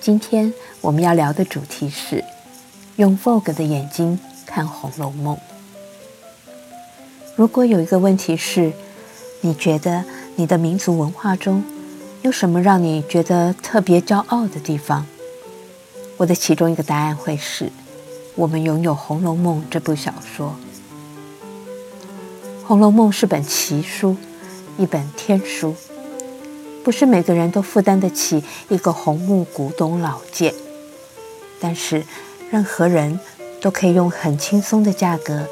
今天我们要聊的主题是用 Vogue 的眼睛看《红楼梦》。如果有一个问题是，你觉得你的民族文化中有什么让你觉得特别骄傲的地方？我的其中一个答案会是：我们拥有《红楼梦》这部小说。《红楼梦》是本奇书，一本天书。不是每个人都负担得起一个红木古董老件，但是任何人都可以用很轻松的价格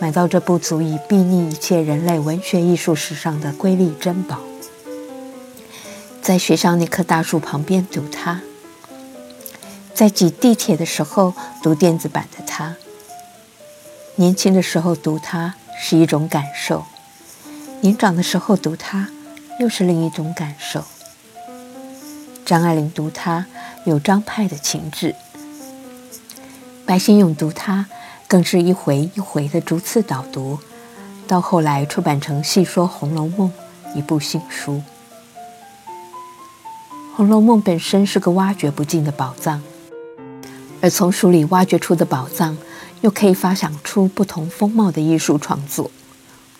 买到这部足以睥睨一切人类文学艺术史上的瑰丽珍宝。在学校那棵大树旁边读它，在挤地铁的时候读电子版的它。年轻的时候读它是一种感受，年长的时候读它。又是另一种感受。张爱玲读它有张派的情致，白先勇读它更是一回一回的逐次导读，到后来出版成《细说红楼梦》一部新书。《红楼梦》本身是个挖掘不尽的宝藏，而从书里挖掘出的宝藏，又可以发想出不同风貌的艺术创作，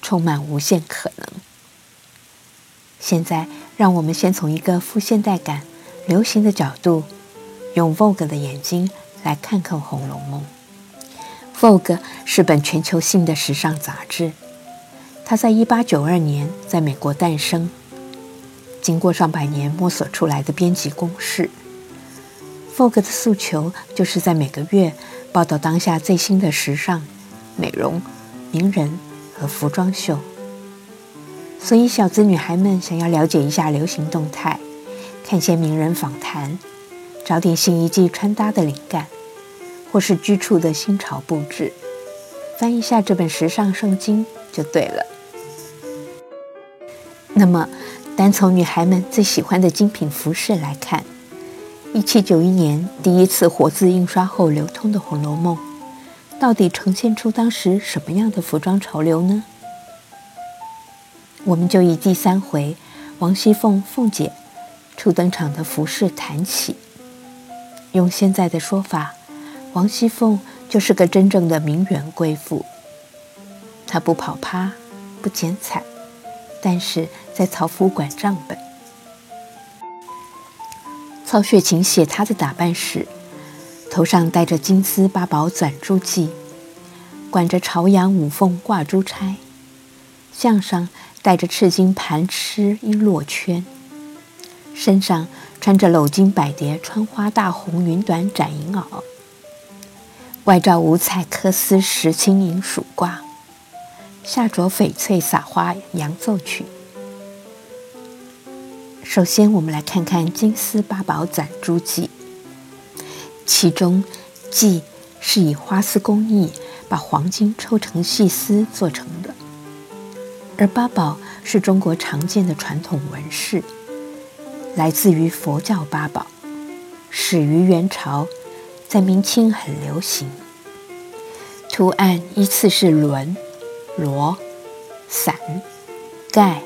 充满无限可能。现在，让我们先从一个富现代感、流行的角度，用 Vogue 的眼睛来看看《红楼梦》。Vogue 是本全球性的时尚杂志，它在1892年在美国诞生，经过上百年摸索出来的编辑公式。Vogue 的诉求就是在每个月报道当下最新的时尚、美容、名人和服装秀。所以，小资女孩们想要了解一下流行动态，看些名人访谈，找点新一季穿搭的灵感，或是居处的新潮布置，翻一下这本时尚圣经就对了。那么，单从女孩们最喜欢的精品服饰来看，1791年第一次活字印刷后流通的《红楼梦》，到底呈现出当时什么样的服装潮流呢？我们就以第三回王熙凤凤姐初登场的服饰谈起。用现在的说法，王熙凤就是个真正的名媛贵妇。她不跑趴，不剪彩，但是在曹府管账本。曹雪芹写她的打扮时，头上戴着金丝八宝攒珠髻，管着朝阳五凤挂珠钗，项上。戴着赤金盘螭璎珞圈，身上穿着镂金百蝶穿花大红云短展银袄，外罩五彩缂丝石青银鼠褂，下着翡翠撒花洋奏裙。首先，我们来看看金丝八宝攒珠髻，其中髻是以花丝工艺把黄金抽成细丝做成。而八宝是中国常见的传统纹饰，来自于佛教八宝，始于元朝，在明清很流行。图案依次是轮、螺、伞、盖、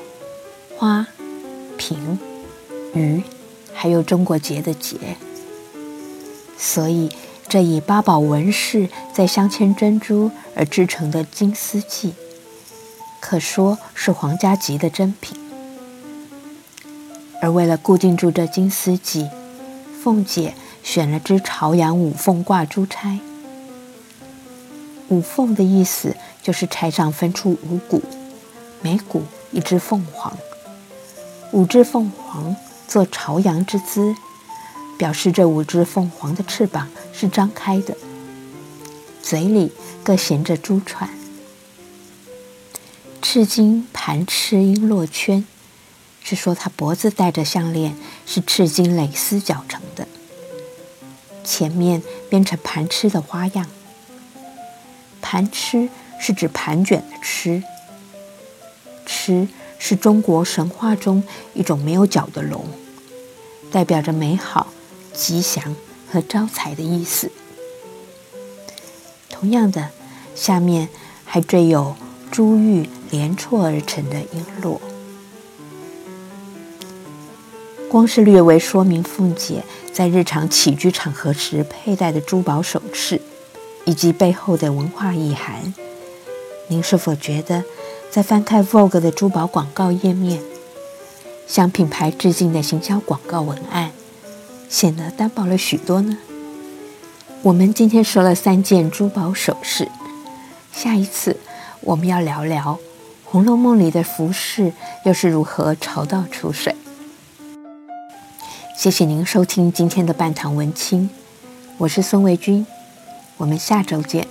花、瓶、鱼，还有中国结的结。所以，这以八宝纹饰在镶嵌珍珠而制成的金丝髻。可说是皇家级的珍品，而为了固定住这金丝髻，凤姐选了只朝阳五凤挂珠钗。五凤的意思就是钗上分出五股，每股一只凤凰，五只凤凰做朝阳之姿，表示这五只凤凰的翅膀是张开的，嘴里各衔着珠串。赤金盘螭璎珞圈，是说他脖子戴着项链是赤金蕾丝绞成的。前面编成盘螭的花样。盘螭是指盘卷的螭，螭是中国神话中一种没有脚的龙，代表着美好、吉祥和招财的意思。同样的，下面还缀有珠玉连错而成的璎珞。光是略微说明凤姐在日常起居场合时佩戴的珠宝首饰，以及背后的文化意涵，您是否觉得在翻开 Vogue 的珠宝广告页面，向品牌致敬的行销广告文案显得单薄了许多呢？我们今天说了三件珠宝首饰，下一次我们要聊聊《红楼梦》里的服饰又是如何潮到出水。谢谢您收听今天的半堂文青，我是孙维军，我们下周见。